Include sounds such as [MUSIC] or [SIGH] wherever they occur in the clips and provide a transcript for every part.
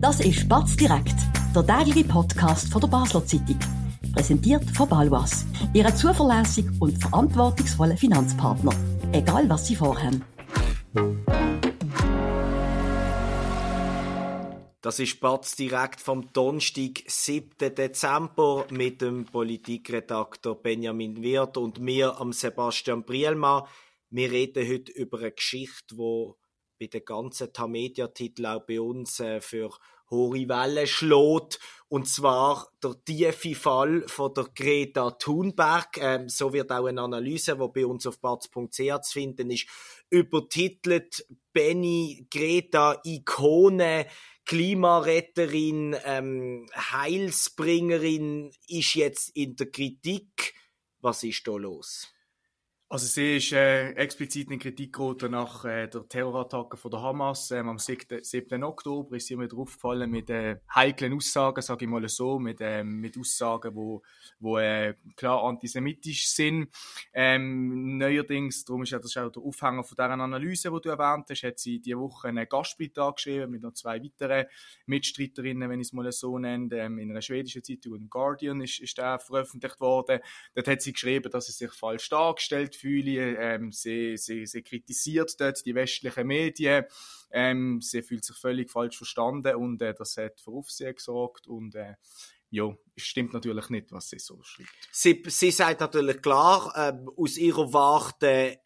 Das ist Batz direkt, der tägliche Podcast von der Basler Zeitung. Präsentiert von Balwas, Ihrem zuverlässigen und verantwortungsvollen Finanzpartner. Egal was Sie vorhaben. Das ist Batz direkt vom Donnerstag, 7. Dezember, mit dem Politikredakteur Benjamin Wirth und mir, am Sebastian Brielmann. Wir reden heute über eine Geschichte, die bei den ganzen Tamedia-Titeln auch bei uns äh, für hohe Wellen schlägt. Und zwar der tiefe Fall von der Greta Thunberg. Ähm, so wird auch eine Analyse, die bei uns auf batz.ch zu finden ist, übertitelt Benny Greta Ikone. Klimaretterin, ähm, Heilsbringerin ist jetzt in der Kritik. Was ist da los? Also sie ist äh, explizit in Kritik geraten nach äh, der Terrorattacke von der Hamas. Ähm, am 7. 7. Oktober ist sie mir aufgefallen mit äh, heiklen Aussagen, sage ich mal so, mit, äh, mit Aussagen, wo, wo äh, klar antisemitisch sind. Ähm, neuerdings, darum ist ja das auch der Aufhänger von dieser Analyse, die du erwähnt hast, hat sie diese Woche einen Gastbeitrag geschrieben mit noch zwei weiteren Mitstreiterinnen, wenn ich es mal so nenne, ähm, in einer schwedischen Zeitung, im Guardian ist, ist der veröffentlicht worden. Dort hat sie geschrieben, dass sie sich falsch dargestellt Gefühle. Ähm, sie, sie, sie kritisiert dort die westlichen Medien. Ähm, sie fühlt sich völlig falsch verstanden und äh, das hat für Aufsehen gesorgt und äh, ja, es stimmt natürlich nicht, was sie so schreibt. Sie, sie sagt natürlich klar, äh, aus ihrer Warte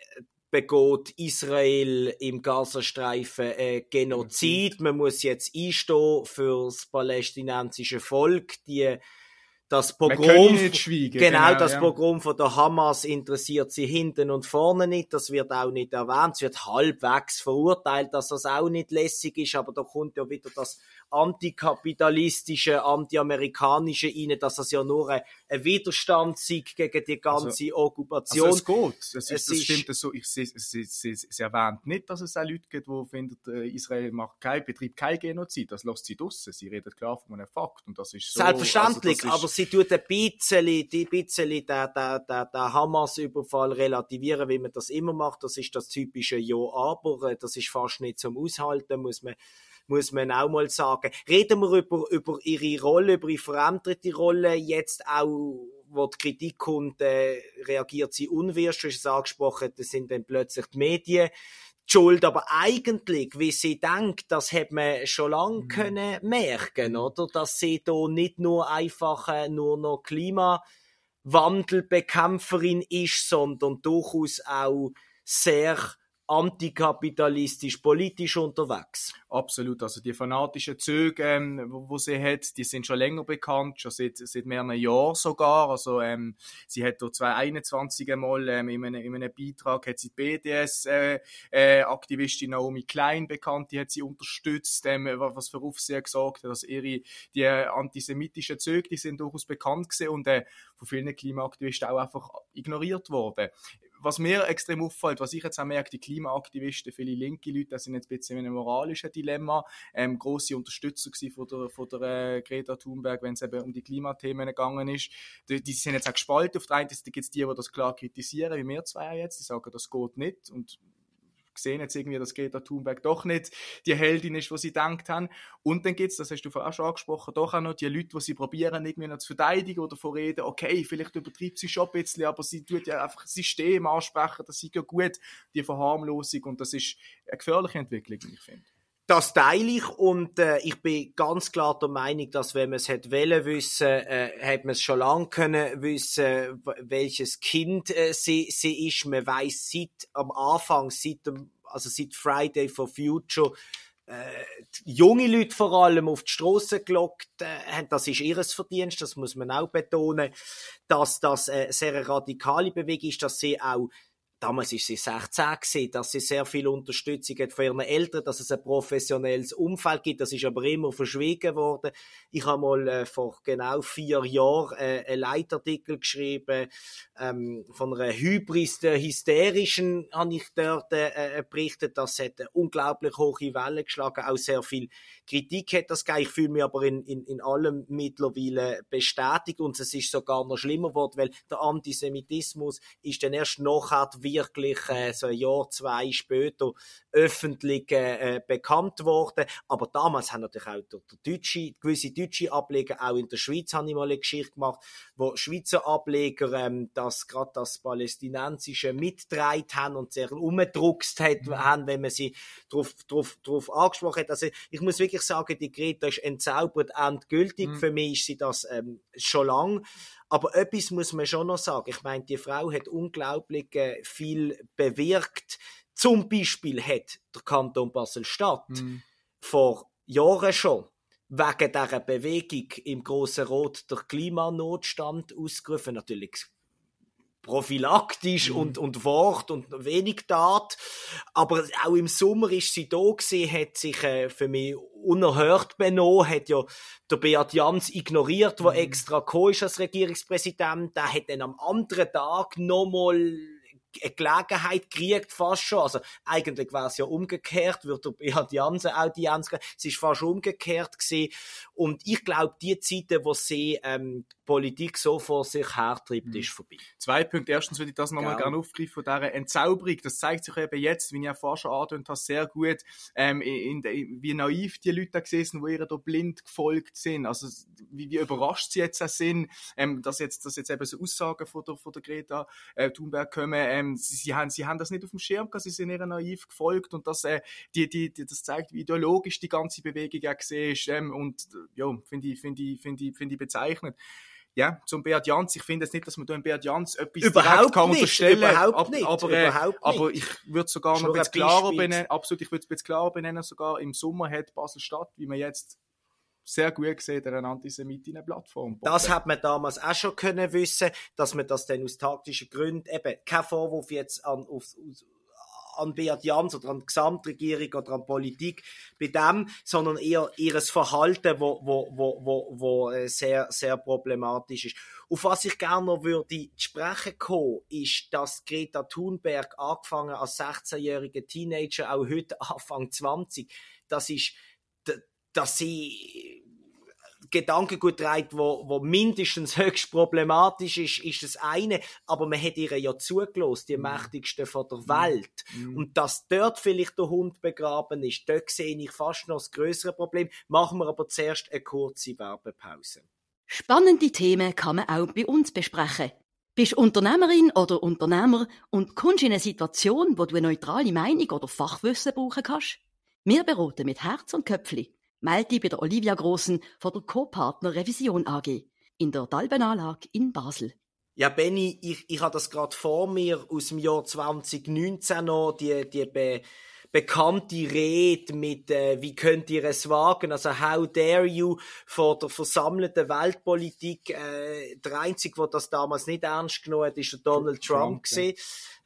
begeht Israel im Gazastreifen äh, Genozid. Man muss jetzt einstehen für das palästinensische Volk. Die das Pogrom, genau, genau, das ja. Pogrom von der Hamas interessiert sie hinten und vorne nicht. Das wird auch nicht erwähnt. Es wird halbwegs verurteilt, dass das auch nicht lässig ist. Aber da kommt ja wieder das antikapitalistische, antiamerikanische rein, dass das ja nur ein, ein Widerstand sei gegen die ganze also, Okkupation. Also es geht. Es ist, es das stimmt so. Ich, sie, sie, sie, sie erwähnt nicht, dass es auch Leute gibt, die finden, äh, Israel macht kein, betreibt kein Genozid. Das lässt sie draussen. Sie redet klar von einem Fakt. Und das ist so, Selbstverständlich, also aber sie tut ein bisschen, die bisschen den, den, den, den Hamas-Überfall relativieren, wie man das immer macht. Das ist das typische Ja, aber. Äh, das ist fast nicht zum Aushalten, muss man muss man auch mal sagen. Reden wir über, über ihre Rolle, über ihre veränderte Rolle, jetzt auch wo die Kritik kommt, äh, reagiert sie unwirsch, du hast es angesprochen, das sind dann plötzlich die Medien die Schuld, aber eigentlich, wie sie denkt, das hat man schon lange mhm. können merken, oder? Dass sie da nicht nur einfach äh, nur noch Klimawandelbekämpferin ist, sondern durchaus auch sehr antikapitalistisch politisch unterwegs. Absolut, also die fanatischen Züge, ähm, wo, wo, sie hat, die sind schon länger bekannt, schon seit, seit mehreren Jahren sogar. Also ähm, sie hat dort 2021 einmal ähm, in, einem, in einem Beitrag hat sie die BDS-Aktivistin äh, äh, Naomi Klein bekannt, die hat sie unterstützt, ähm, was für Aufsehen gesorgt hat, dass ihre die antisemitischen Züge, die sind durchaus bekannt gewesen und äh, von vielen Klimaaktivisten auch einfach ignoriert worden was mir extrem auffällt, was ich jetzt auch merke, die Klimaaktivisten, viele linke Leute, das sind jetzt ein bisschen in einem moralischen Dilemma, ähm, grosse Unterstützer von der, von der äh, Greta Thunberg, wenn es eben um die Klimathemen gegangen ist. Die, die sind jetzt auch gespalten. Auf der einen Seite gibt es die, die das klar kritisieren, wie wir zwei jetzt, die sagen, das geht nicht und sehen jetzt irgendwie, dass Greta Thunberg doch nicht die Heldin ist, was sie denkt haben. Und dann gibt's, das hast du auch schon angesprochen, doch auch noch die Leute, die sie probieren, irgendwie noch zu verteidigen oder zu reden, okay, vielleicht übertreibt sie schon ein bisschen, aber sie tut ja einfach das System ansprechen, das ist ja gut, die Verharmlosung und das ist eine gefährliche Entwicklung, ich finde. Das teile ich und äh, ich bin ganz klar der Meinung, dass wenn man es hätte wollen wissen, äh, hätte man es schon lange können wissen, welches Kind äh, sie, sie ist. Man weiß seit am Anfang, seit dem, also seit Friday for Future, äh, junge Leute vor allem auf die Straße gelockt äh, haben, das ist ihres Verdienst, das muss man auch betonen, dass das äh, sehr radikale Bewegung ist, dass sie auch damals ist sie 16 gewesen, dass sie sehr viel Unterstützung hat von ihren Eltern, dass es ein professionelles Umfeld gibt. Das ist aber immer verschwiegen worden. Ich habe mal äh, vor genau vier Jahren äh, einen Leitartikel geschrieben ähm, von einer Hybris der Hysterischen, habe ich dort äh, äh, berichtet. Das hat eine unglaublich hohe Welle geschlagen, auch sehr viel Kritik hat das gegeben. Ich fühle mich aber in, in, in allem mittlerweile bestätigt und es ist sogar noch schlimmer geworden, weil der Antisemitismus ist dann erst nachher wie wirklich äh, so ein Jahr, zwei später öffentlich äh, bekannt worden. Aber damals haben natürlich auch der, der deutsche, gewisse deutsche Ableger, auch in der Schweiz habe ich mal eine Geschichte gemacht, wo Schweizer Ableger ähm, das gerade das Palästinensische mitgetragen haben und sehr umgedruckst mhm. haben, wenn man sie darauf drauf, drauf angesprochen hat. Also ich muss wirklich sagen, die Greta ist entzaubert endgültig. Mhm. Für mich ist sie das ähm, schon lang. Aber etwas muss man schon noch sagen. Ich meine, die Frau hat unglaublich äh, viel bewirkt. Zum Beispiel hat der Kanton Basel-Stadt mhm. vor Jahren schon wegen dieser Bewegung im Grossen Rot der Klimanotstand ausgerufen. Natürlich prophylaktisch mhm. und, und Wort und wenig Tat. Aber auch im Sommer ist sie da gewesen, hat sich äh, für mich unerhört benommen, hat ja der Beat Jans ignoriert, der mhm. extra gekommen ist als Regierungspräsident. Der hat dann am anderen Tag nochmal eine Gelegenheit kriegt fast schon. Also eigentlich war es ja umgekehrt, würde Beat Jansen Audienz geben. Es ist fast umgekehrt gewesen. Und ich glaube, die Zeiten, wo sie ähm, Politik so vor sich hertreibt, mhm. ist vorbei. Zwei Punkte. Erstens würde ich das nochmal gerne aufgreifen von dieser Entzauberung. Das zeigt sich eben jetzt, wie ich ja vorher schon angedeutet habe, sehr gut, ähm, in, in, wie naiv die Leute da gewesen die ihr da blind gefolgt sind. Also, wie, wie überrascht sie jetzt auch sind, ähm, dass jetzt, dass jetzt eben so Aussagen von der, von der Greta äh, Thunberg kommen. Ähm, sie, sie, haben, sie haben das nicht auf dem Schirm gehabt, sie sind ihr naiv gefolgt und das, äh, die, die, die, das zeigt, wie ideologisch die ganze Bewegung auch gesehen ist. Ähm, und, ja, finde ich, finde ich, finde ich, finde ich bezeichnend ja, zum Beat Jans. Ich finde jetzt nicht, dass man da im Beat Jans etwas überhaupt kann nicht, unterstellen überhaupt nicht, aber, äh, überhaupt aber ich würde sogar noch ein bisschen klarer benennen, absolut, ich würde es ein bisschen klarer benennen, sogar im Sommer hat Basel-Stadt, wie man jetzt sehr gut gesehen, eine Antisemitinnen-Plattform. Das hat man damals auch schon können wissen, dass man das dann aus taktischen Gründen, eben, kein Vorwurf jetzt an, auf, an Beat Jans oder an die Gesamtregierung oder an Politik bei dem, sondern eher ihres Verhalten, wo, wo, wo, wo, wo äh, sehr, sehr problematisch ist. Auf was ich gerne noch würde sprechen kommen, ist, dass Greta Thunberg angefangen als 16-jährige Teenager, auch heute Anfang 20, das ist, dass sie Gedankengut trägt, wo, wo mindestens [LAUGHS] höchst problematisch ist, ist das eine, aber man hat ihr ja zugelost, die mm. mächtigste von der Welt. Mm. Und dass dort vielleicht der Hund begraben ist, dort sehe ich fast noch das größere Problem. Machen wir aber zuerst eine kurze Werbepause. Spannende Themen kann man auch bei uns besprechen. Bist Unternehmerin oder Unternehmer und kommst in eine Situation, wo du eine neutrale Meinung oder Fachwissen brauchen kannst? Wir beraten mit Herz und Köpfli melde bei der Olivia Grossen von der Co-Partner Revision AG in der Dalbenanlage in Basel. Ja, Benny, ich, ich habe das gerade vor mir aus dem Jahr 2019 noch, die, die be, bekannte Rede mit, äh, wie könnt ihr es wagen, also how dare you, vor der versammelten Weltpolitik. Äh, der Einzige, der das damals nicht ernst genommen hat, ist der Donald Trump. Trump ja.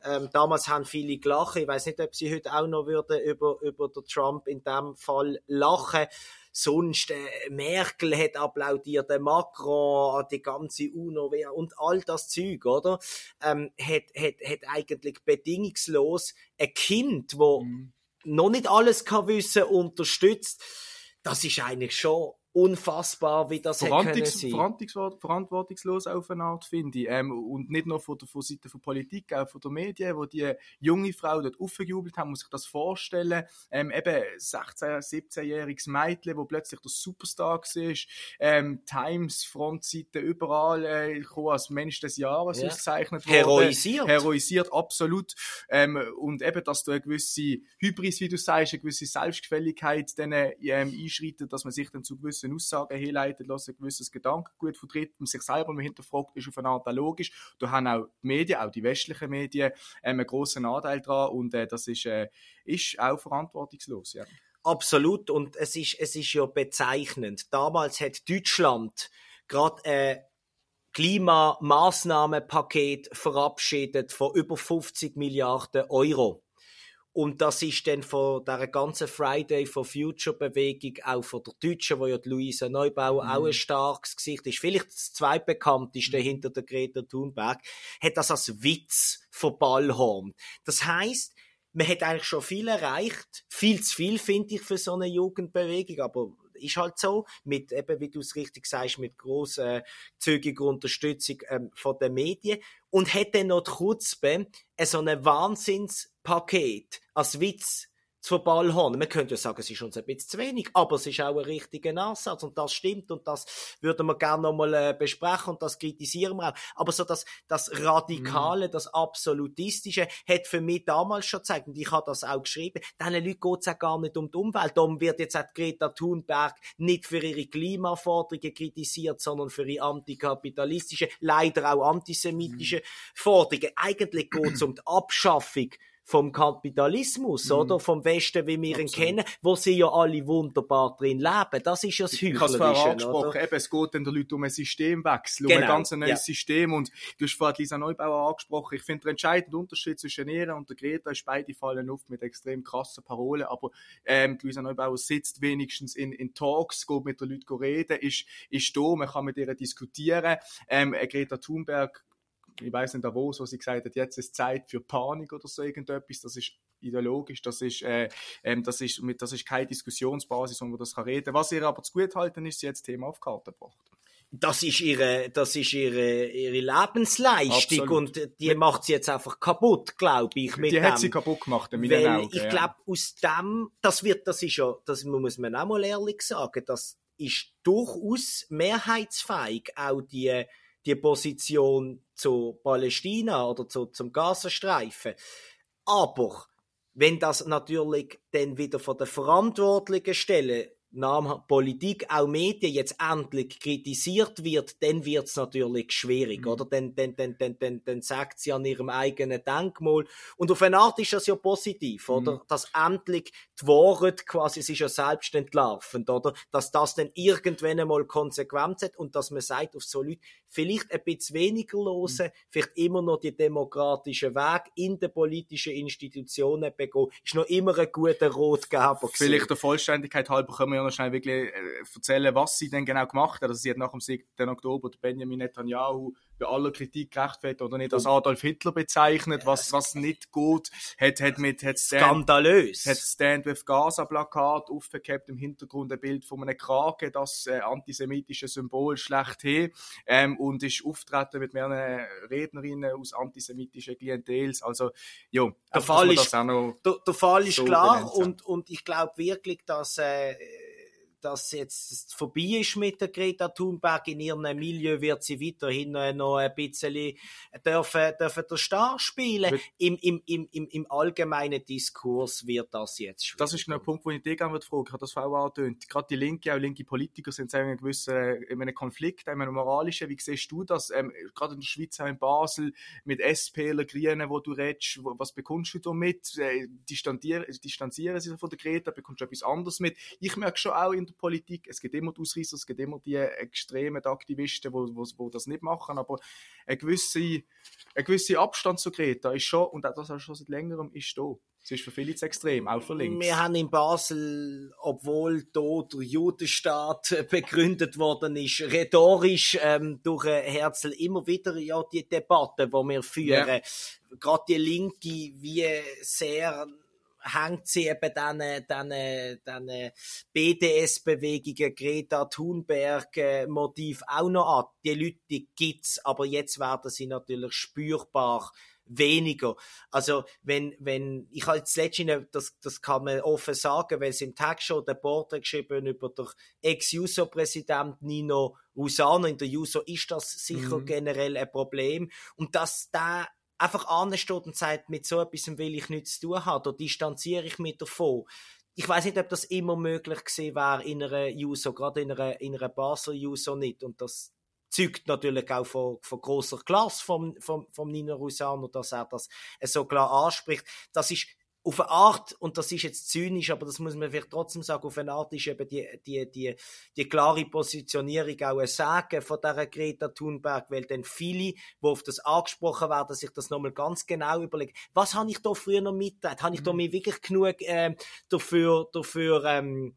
Ähm, damals haben viele gelacht. Ich weiß nicht, ob sie heute auch noch würden über, über den Trump in dem Fall lachen. Sonst, äh, Merkel hat applaudiert, der Macron, die ganze UNO und all das Zeug, oder? Ähm, hat, hat, hat eigentlich bedingungslos ein Kind, wo mhm. noch nicht alles kann wissen, unterstützt. Das ist eigentlich schon unfassbar, wie das Verantwortungs Verantwortungs verantwortungslos auf eine Art, finde ich. Ähm, und nicht nur von der von Seite der Politik, auch von den Medien, wo die junge Frau dort aufgejubelt haben, muss sich das vorstellen. Ähm, eben 16-, 17-jähriges Mädchen, wo plötzlich der Superstar war, ähm, Times, Frontseite, überall äh, als Mensch des Jahres ja. ausgezeichnet worden. Heroisiert. Heroisiert, absolut. Ähm, und eben, dass du eine gewisse Hybris, wie du sagst, eine gewisse Selbstgefälligkeit dann ähm, einschreitet, dass man sich dann zu gewissen gewissen Aussagen herleitet, lassen, ein gewisses Gedankengut vertritt und sich selber mal hinterfragt, ist auf eine Art logisch. Da haben auch die Medien, auch die westlichen Medien, ähm, einen grossen Anteil dran und äh, das ist, äh, ist auch verantwortungslos. Ja. Absolut und es ist, es ist ja bezeichnend. Damals hat Deutschland gerade äh, Klimamaßnahmenpaket verabschiedet von über 50 Milliarden Euro. Und das ist dann von der ganzen Friday for Future Bewegung, auch von der Deutschen, wo ja die Luisa Neubauer mhm. auch ein starkes Gesicht ist, vielleicht das zweitbekannteste mhm. hinter der Greta Thunberg, hat das als Witz von Ballhorn. Das heißt, man hat eigentlich schon viel erreicht. Viel zu viel, finde ich, für so eine Jugendbewegung, aber ist halt so, mit eben, wie du es richtig sagst, mit großzügiger Unterstützung ähm, von den Medien. Und hat dann noch die Kutzbe so ein Wahnsinnspaket als Witz zu Ballhorn. Man könnte ja sagen, es ist uns ein bisschen zu wenig, aber es ist auch ein richtiger Ansatz und das stimmt und das würden wir gerne nochmal äh, besprechen und das kritisieren wir auch. Aber so das, das Radikale, mm. das Absolutistische hat für mich damals schon gezeigt und ich habe das auch geschrieben, diesen Leuten geht es auch gar nicht um die Umwelt. Darum wird jetzt auch Greta Thunberg nicht für ihre Klimaforderungen kritisiert, sondern für ihre antikapitalistische, leider auch antisemitische mm. Forderungen. Eigentlich geht es um die Abschaffung vom Kapitalismus, mm. oder? Vom Westen, wie wir Absolut. ihn kennen, wo sie ja alle wunderbar drin leben. Das ist ja das Heuchlerische, Ich habe es vorher angesprochen, eben, es geht den Leuten um ein Systemwechsel, genau. um ein genau, ganz neues ja. System und du hast vorhin Lisa Neubauer angesprochen. Ich finde, der entscheidende Unterschied zwischen ihr und der Greta ist, beide fallen oft mit extrem krassen Parolen, aber ähm, Lisa Neubauer sitzt wenigstens in, in Talks, geht mit den Leuten reden, ist, ist da, man kann mit ihr diskutieren. Ähm, Greta Thunberg ich weiß nicht, Davos, wo sie gesagt hat, jetzt ist Zeit für Panik oder so irgendetwas, das ist ideologisch, das ist, äh, ähm, das ist, das ist keine Diskussionsbasis, wo man das kann reden. Was ihr aber zu gut halten, ist, sie jetzt Thema auf die Karte gebracht. Das ist ihre, das ist ihre, ihre Lebensleistung Absolut. und die Mit, macht sie jetzt einfach kaputt, glaube ich. Mit die dem. hat sie kaputt gemacht, in meinen Augen, Ich glaube, aus dem, das wird, das ist ja, das muss man auch mal ehrlich sagen, das ist durchaus mehrheitsfähig, auch die, die Position zu Palästina oder zu, zum Gazastreifen. Aber wenn das natürlich dann wieder von der verantwortlichen Stelle Namen Politik, auch Medien jetzt endlich kritisiert wird, dann wird es natürlich schwierig, mhm. oder? Dann, dann, dann, dann, dann, dann sagt sie an ihrem eigenen Denkmal. Und auf eine Art ist das ja positiv, oder? Mhm. Dass endlich die Wahrheit quasi, ist ja selbst entlarvend, oder? Dass das dann irgendwann einmal Konsequenz hat und dass man sagt, auf so Leute vielleicht ein bisschen weniger losen, mhm. vielleicht immer noch die demokratischen Weg in den politischen Institutionen begehen, ist noch immer ein guter Rotgeber Vielleicht der Vollständigkeit halber können wir ja noch schnell wirklich äh, erzählen, was sie denn genau gemacht hat. Also sie hat nach dem 7. Oktober Benjamin Netanyahu bei aller Kritik gerechtfertigt oder nicht? Als Adolf Hitler bezeichnet, was, was nicht gut, hat, hat mit, hat Stand, Skandalös. Hat Stand with Gaza Plakat aufgehabt, im Hintergrund ein Bild von einem Krake, das äh, antisemitische Symbol schlechthin, ähm, und ist auftreten mit mehreren Rednerinnen aus antisemitischen Klientels, also, ja. Der Fall ist, der, der Fall ist so klar und, und ich glaube wirklich, dass, äh, dass jetzt vorbei ist mit der Greta Thunberg. In ihrem Milieu wird sie weiterhin noch ein bisschen dürfen, dürfen der Star spielen. Im, im, im, im, Im allgemeinen Diskurs wird das jetzt schwierig. Das ist genau der Punkt, wo ich dich gerne fragen Ich habe das vorher angetönt. Gerade die Linke, auch linke Politiker sind in einem gewissen in einem Konflikt, in einem moralischen. Wie siehst du das? Ähm, gerade in der Schweiz, auch in Basel, mit SPler, Grünen, wo du redest, was bekommst du damit? Äh, distanzieren, distanzieren sie von der Greta? Bekommst du etwas anderes mit? Ich merke schon auch in der Politik. Es gibt immer die Ausreißer, es gibt immer die extremen Aktivisten, die das nicht machen, aber ein gewisser ein gewisser Abstand zu Greta ist schon, und das auch schon seit längerem, ist da. Es ist für viele zu extrem, auch für links. Wir haben in Basel, obwohl dort der Judenstaat [LAUGHS] begründet worden ist, rhetorisch ähm, durch Herzl immer wieder ja die Debatte, die wir führen. Ja. Gerade die Linke, wie sehr hängt sie eben dann, dann, dann BDS-Bewegungen, Greta Thunberg-Motiv auch noch an. Die Leute gibt's, aber jetzt werden sie natürlich spürbar weniger. Also wenn wenn ich habe jetzt letztens das das kann man offen sagen, weil es im Tag schon der Porträt geschrieben über der Ex-Juso-Präsident Nino Usano in der Juso ist das sicher mhm. generell ein Problem und dass da einfach ansteht und sagt, mit so etwas will ich nichts zu tun haben, da distanziere ich mich davon. Ich weiß nicht, ob das immer möglich gewesen wäre in einer User, gerade in einer, in einer Basel User nicht. Und das zeugt natürlich auch von, von großer Klasse vom, vom, vom Nino Rusano, dass er das so klar anspricht. Das ist auf eine Art, und das ist jetzt zynisch, aber das muss man vielleicht trotzdem sagen, auf eine Art ist eben die, die, die, die klare Positionierung auch ein Sagen von dieser Greta Thunberg, weil dann viele, die auf das angesprochen werden, sich das nochmal ganz genau überlegen, was habe ich da früher noch mitgeteilt? Habe ich da mhm. mir wirklich genug äh, dafür, dafür ähm,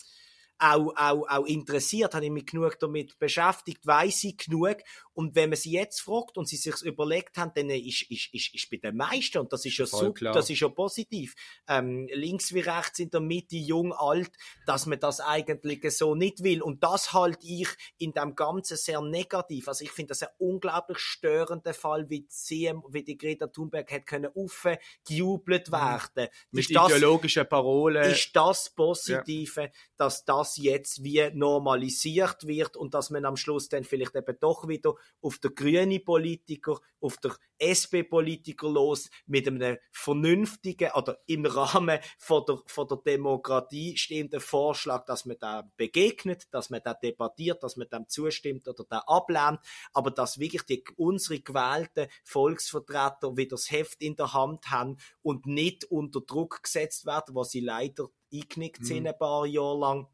auch, auch, auch interessiert, habe ich mich genug damit beschäftigt, weiß ich genug. Und wenn man sie jetzt fragt und sie sich überlegt haben, dann ist, ist, ist, ist bei den meisten, und das ist ja Voll super, klar. das ist ja positiv, ähm, links wie rechts in der Mitte, jung, alt, dass man das eigentlich so nicht will. Und das halte ich in dem Ganzen sehr negativ. Also ich finde das ein unglaublich störender Fall, wie die, CM, wie die Greta Thunberg hat können aufgejubelt werden. Mhm. Mit Ist das- ideologischen Parolen. ist das Positive, dass das jetzt wie normalisiert wird und dass man am Schluss dann vielleicht eben doch wieder auf der grüne Politiker, auf der SP-Politiker los mit einem vernünftigen oder im Rahmen von der, von der Demokratie stehenden Vorschlag, dass man da begegnet, dass man da debattiert, dass man dem zustimmt oder da ablehnt, aber dass wirklich die, unsere gewählten Volksvertreter wieder das Heft in der Hand haben und nicht unter Druck gesetzt werden, was sie leider eingenickt sind ein paar Jahre lang,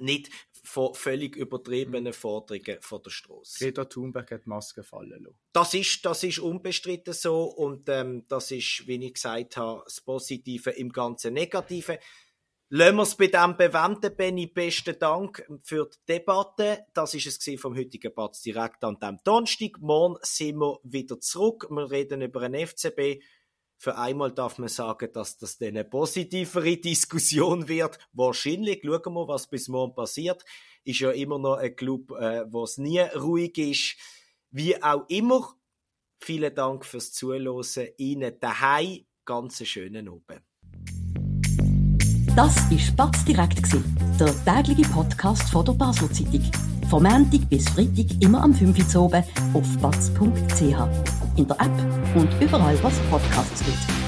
nicht von völlig übertriebenen Forderungen von der Straße. Greta Thunberg hat die Maske fallen lassen. Das ist, das ist unbestritten so und ähm, das ist, wie ich gesagt habe, das Positive im ganzen Negativen. Lassen wir es bei dem bewenden, Benny. Besten Dank für die Debatte. Das ist es vom heutigen Batz direkt an dem Donnerstag. Morgen sind wir wieder zurück. Wir reden über einen FCB. Für einmal darf man sagen, dass das eine positivere [LAUGHS] Diskussion wird. Wahrscheinlich. Schauen wir, was bis morgen passiert. Ist ja immer noch ein Club, äh, wo es nie ruhig ist. Wie auch immer. Vielen Dank fürs Zuhören. Ihnen daheim ganz schönen Abend. Das war Spatz direkt, der tägliche Podcast von der Basel Zeitung. Vom Montag bis Freitag immer am 5 Uhr oben auf batz.ch. In der App und überall, was Podcasts gibt.